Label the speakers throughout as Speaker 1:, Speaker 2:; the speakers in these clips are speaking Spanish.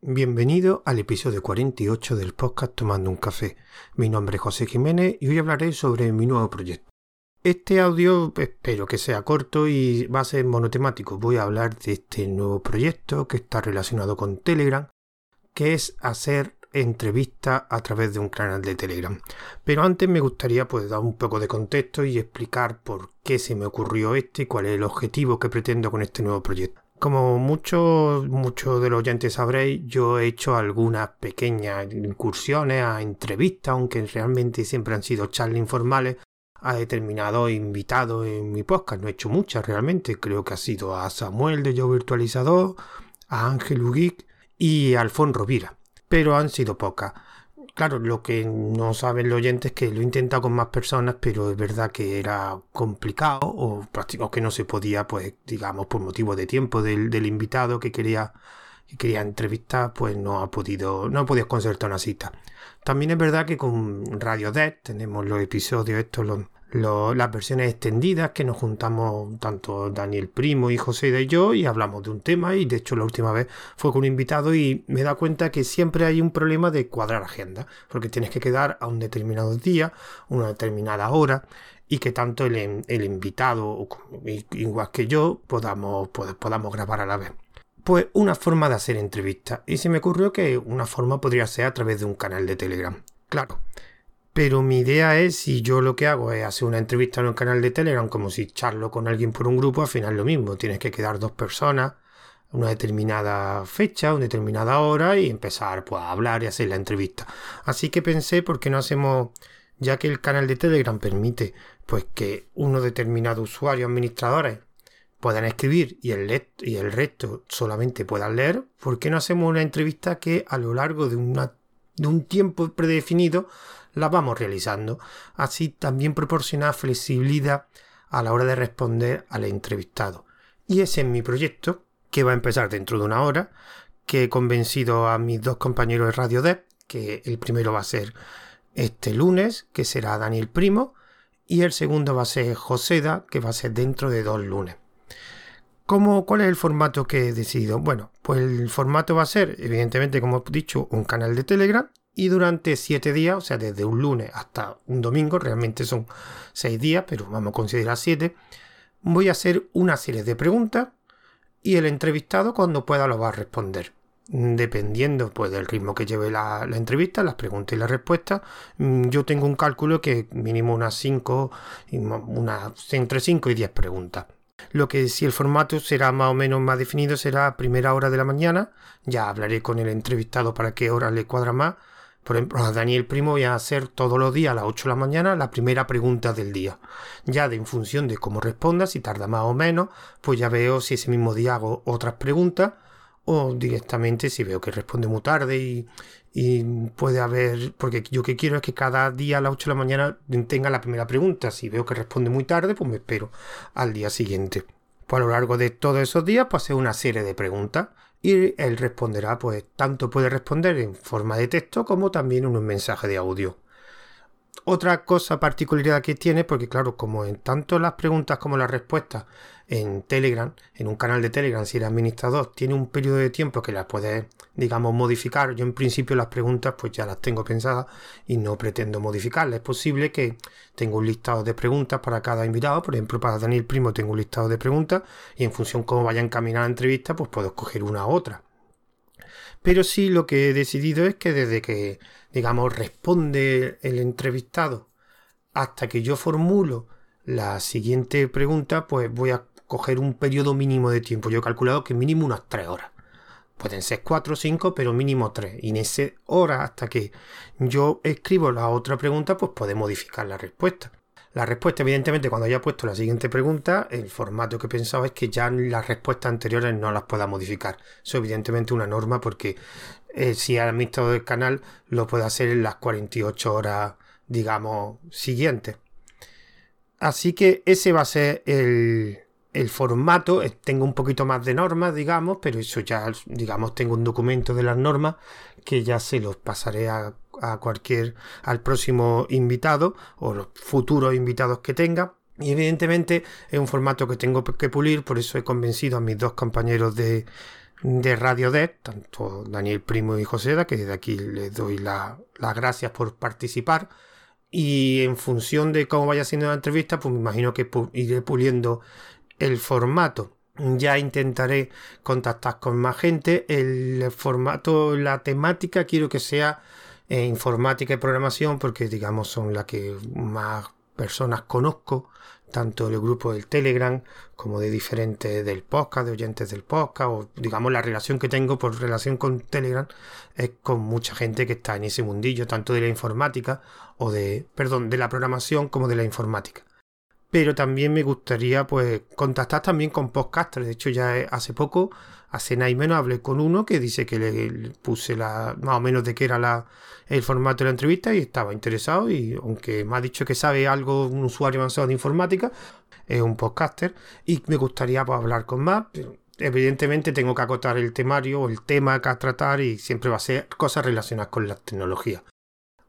Speaker 1: Bienvenido al episodio 48 del podcast Tomando un café. Mi nombre es José Jiménez y hoy hablaré sobre mi nuevo proyecto. Este audio espero que sea corto y va a ser monotemático. Voy a hablar de este nuevo proyecto que está relacionado con Telegram, que es hacer entrevistas a través de un canal de Telegram. Pero antes me gustaría pues dar un poco de contexto y explicar por qué se me ocurrió este y cuál es el objetivo que pretendo con este nuevo proyecto. Como muchos, muchos de los oyentes sabréis, yo he hecho algunas pequeñas incursiones a entrevistas, aunque realmente siempre han sido charlas informales, a determinados invitados en mi podcast. No he hecho muchas realmente, creo que ha sido a Samuel de Yo Virtualizador, a Ángel Uguic y a Alfon Rovira, pero han sido pocas. Claro, lo que no saben los oyentes es que lo he intentado con más personas, pero es verdad que era complicado o, que no se podía, pues, digamos, por motivo de tiempo del, invitado que quería, que quería entrevistar, pues no ha podido, no ha podido concertar una cita. También es verdad que con Radio Dead tenemos los episodios estos, los, las versiones extendidas que nos juntamos tanto Daniel Primo y José de yo y hablamos de un tema y de hecho la última vez fue con un invitado y me da cuenta que siempre hay un problema de cuadrar agenda porque tienes que quedar a un determinado día, una determinada hora y que tanto el, el invitado igual que yo podamos, podamos grabar a la vez. Pues una forma de hacer entrevistas y se me ocurrió que una forma podría ser a través de un canal de Telegram. Claro, pero mi idea es, si yo lo que hago es hacer una entrevista en un canal de Telegram, como si charlo con alguien por un grupo, al final lo mismo. Tienes que quedar dos personas una determinada fecha, una determinada hora y empezar pues, a hablar y hacer la entrevista. Así que pensé, ¿por qué no hacemos, ya que el canal de Telegram permite pues que uno determinado usuario administradores puedan escribir y el, y el resto solamente puedan leer, ¿por qué no hacemos una entrevista que a lo largo de, una, de un tiempo predefinido la vamos realizando. Así también proporciona flexibilidad a la hora de responder al entrevistado. Y ese es mi proyecto, que va a empezar dentro de una hora, que he convencido a mis dos compañeros de Radio Dev, que el primero va a ser este lunes, que será Daniel Primo, y el segundo va a ser Joseda, que va a ser dentro de dos lunes. ¿Cómo, ¿Cuál es el formato que he decidido? Bueno, pues el formato va a ser, evidentemente, como he dicho, un canal de Telegram y durante siete días, o sea, desde un lunes hasta un domingo, realmente son seis días, pero vamos a considerar siete, voy a hacer una serie de preguntas y el entrevistado cuando pueda lo va a responder. Dependiendo pues, del ritmo que lleve la, entrevista, las preguntas y las respuestas, mm, yo tengo un cálculo que mínimo unas 5, unas, entre 5 y 10 preguntas. Lo que si el formato será más o menos más definido será a primera hora de la mañana. Ya hablaré con el entrevistado para qué hora le cuadra más. Por ejemplo, a Daniel Primo voy a hacer todos los días a las 8 de la mañana la primera pregunta del día. Ya de en función de cómo responda, si tarda más o menos, pues ya veo si ese mismo día hago otras preguntas o directamente si veo que responde muy tarde y, puede haber, porque yo que quiero es que cada día a las 8 de la mañana tenga la primera pregunta. Si veo que responde muy tarde, pues me espero al día siguiente. Pues a lo largo de todos esos días, pues hacer una serie de preguntas y él responderá, pues tanto puede responder en forma de texto como también en un mensaje de audio. Otra cosa particularidad que tiene, porque claro, como en tanto las preguntas como las respuestas en Telegram, en un canal de Telegram, si eres administrador, tiene un periodo de tiempo que las puedes, digamos, modificar. Yo en principio las preguntas pues ya las tengo pensadas y no pretendo modificarlas. Es posible que tenga un listado de preguntas para cada invitado. Por ejemplo, para Daniel Primo tengo un listado de preguntas y en función cómo vaya a encaminar la entrevista, pues puedo escoger una u otra. Pero sí lo que he decidido es que desde que, digamos, responde el entrevistado hasta que yo formulo la siguiente pregunta, pues voy a coger un periodo mínimo de tiempo. Yo he calculado que mínimo unas 3 horas. Pueden ser 4 o 5, pero mínimo 3. Y en esa hora hasta que yo escribo la otra pregunta, pues puede modificar la respuesta. La respuesta, evidentemente, cuando haya puesto la siguiente pregunta, el formato que he pensado es que ya las respuestas anteriores no las pueda modificar. Eso, evidentemente, una norma porque eh, si ha administrador del canal lo puede hacer en las 48 horas, digamos, siguientes. Así que ese va a ser el, el formato, tengo un poquito más de normas, digamos, pero eso ya, digamos, tengo un documento de las normas que ya se los pasaré a, cualquier, al próximo invitado o los futuros invitados que tenga. Y evidentemente es un formato que tengo que pulir, por eso he convencido a mis dos compañeros de, de Radio Dead, tanto Daniel Primo y Joseda, que desde aquí les doy las gracias por participar. Y en función de cómo vaya siendo la entrevista, pues me imagino que iré puliendo el formato. Ya intentaré contactar con más gente. El formato, la temática, quiero que sea eh, informática y programación, porque digamos son las que más personas conozco tanto del grupo del Telegram como de diferentes del podcast, de oyentes del podcast, o digamos la relación que tengo por relación con Telegram es con mucha gente que está en ese mundillo, tanto de la informática o de, perdón, de la programación como de la informática. Pero también me gustaría pues contactar también con podcasters. De hecho, ya hace poco, hace nada y menos, hablé con uno que dice que le, puse la, más o menos de qué era la, el formato de la entrevista y estaba interesado. Y aunque me ha dicho que sabe algo, un usuario avanzado de informática, es un podcaster y me gustaría pues, hablar con más. Evidentemente tengo que acotar el temario o el tema que a tratar y siempre va a ser cosas relacionadas con la tecnología.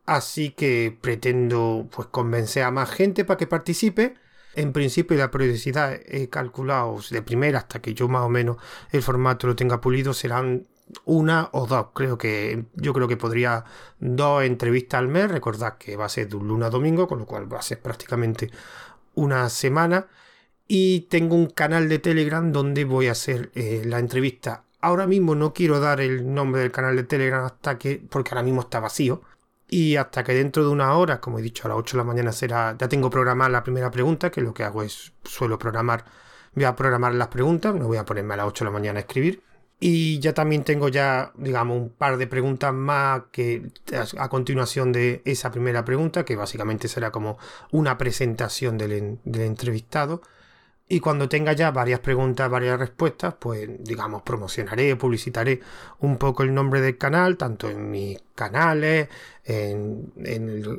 Speaker 1: Así que pretendo pues convencer a más gente para que participe en principio la periodicidad he calculado de primera hasta que yo más o menos el formato lo tenga pulido serán una o dos. Creo que yo creo que podría dos entrevistas al mes. Recordad que va a ser de un lunes a domingo, con lo cual va a ser prácticamente una semana. Y tengo un canal de Telegram donde voy a hacer eh, la entrevista. Ahora mismo no quiero dar el nombre del canal de Telegram hasta que, porque ahora mismo está vacío. Y hasta que dentro de una hora, como he dicho, a las 8 de la mañana será, ya tengo programada la primera pregunta, que lo que hago es, suelo programar, voy a programar las preguntas, no voy a ponerme a las 8 de la mañana a escribir. Y ya también tengo ya, digamos, un par de preguntas más que a continuación de esa primera pregunta, que básicamente será como una presentación del, del entrevistado. Y cuando tenga ya varias preguntas, varias respuestas, pues digamos, promocionaré, publicitaré un poco el nombre del canal, tanto en mis canales, en,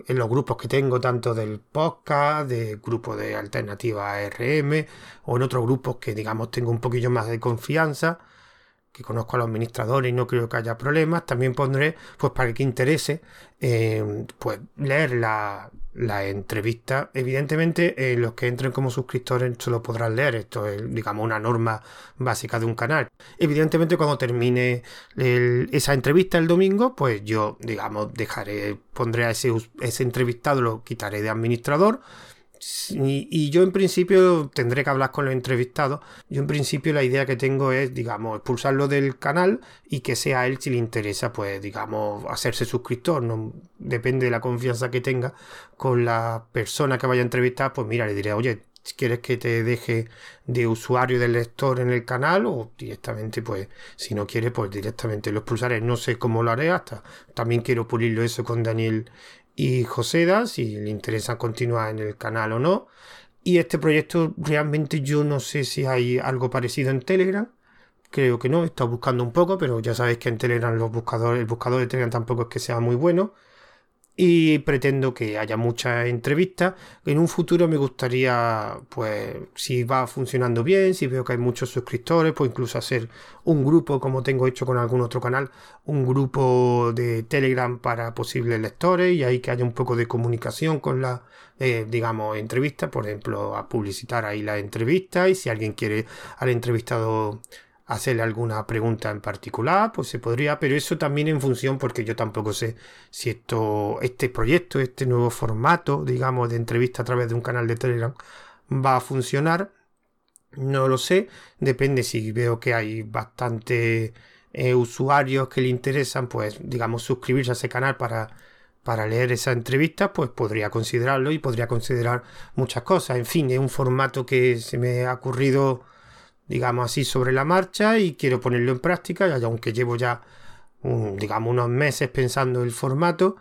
Speaker 1: los grupos que tengo, tanto del podcast, del grupo de alternativa ARM, o en otros grupos que digamos tengo un poquillo más de confianza que conozco a los administradores y no creo que haya problemas, también pondré, pues para que interese, eh, pues leer la, la entrevista. Evidentemente, eh, los que entren como suscriptores solo podrán leer. Esto es, digamos, una norma básica de un canal. Evidentemente, cuando termine esa entrevista el domingo, pues yo, digamos, dejaré, pondré a ese, ese entrevistado, lo quitaré de administrador y, yo en principio tendré que hablar con los entrevistados. Yo en principio la idea que tengo es, digamos, expulsarlo del canal y que sea él si le interesa, pues, digamos, hacerse suscriptor. No, depende de la confianza que tenga con la persona que vaya a entrevistar, pues mira, le diré, oye, si quieres que te deje de usuario del lector en el canal o directamente, pues, si no quiere, pues directamente lo expulsaré. No sé cómo lo haré hasta. También quiero pulirlo eso con Daniel y Joseda, si le interesa continuar en el canal o no. Y este proyecto realmente yo no sé si hay algo parecido en Telegram. Creo que no, he estado buscando un poco, pero ya sabéis que en Telegram los buscadores, el buscador de Telegram tampoco es que sea muy bueno y pretendo que haya muchas entrevistas. En un futuro me gustaría, pues, si va funcionando bien, si veo que hay muchos suscriptores, pues incluso hacer un grupo, como tengo hecho con algún otro canal, un grupo de Telegram para posibles lectores y ahí que haya un poco de comunicación con la, eh, digamos, entrevista, por ejemplo, a publicitar ahí la entrevista y si alguien quiere al entrevistado hacerle alguna pregunta en particular, pues se podría, pero eso también en función, porque yo tampoco sé si esto, este proyecto, este nuevo formato, digamos, de entrevista a través de un canal de Telegram va a funcionar. No lo sé, depende si veo que hay bastante eh, usuarios que le interesan, pues digamos, suscribirse a ese canal para, para leer esa entrevista, pues podría considerarlo y podría considerar muchas cosas. En fin, es un formato que se me ha ocurrido digamos así, sobre la marcha y quiero ponerlo en práctica, y aunque llevo ya, digamos, unos meses pensando el formato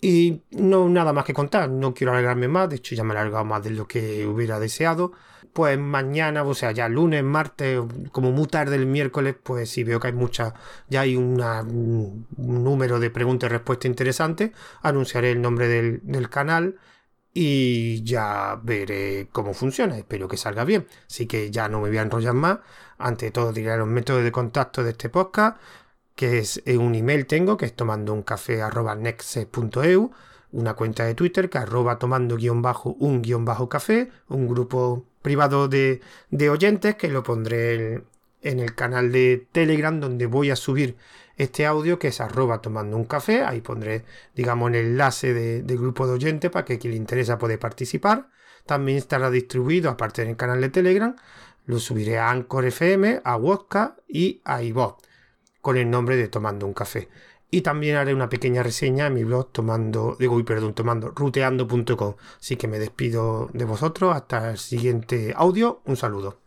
Speaker 1: y no nada más que contar, no quiero alargarme más, de hecho ya me he alargado más de lo que hubiera deseado. Pues mañana, o sea, ya lunes, martes, como muy tarde el miércoles, pues si veo que hay muchas, ya hay un número de preguntas y respuestas interesantes, anunciaré el nombre del, del canal y ya veré cómo funciona. Espero que salga bien. Así que ya no me voy a enrollar más. Ante todo diré los métodos de contacto de este podcast, que es un email tengo, que es tomando un café una cuenta de Twitter que arroba tomando guion bajo un guion bajo café, un grupo privado de, oyentes que lo pondré en el canal de Telegram donde voy a subir este audio que es arroba tomando un café. Ahí pondré, digamos, el enlace del grupo de oyentes para que quien le interesa pueda participar. También estará distribuido, aparte del canal de Telegram, lo subiré a Anchor FM, a Wodka y a iVoox con el nombre de Tomando un café. Y también haré una pequeña reseña en mi blog tomando, digo, perdón, tomando, ruteando.com. Así que me despido de vosotros. Hasta el siguiente audio. Un saludo.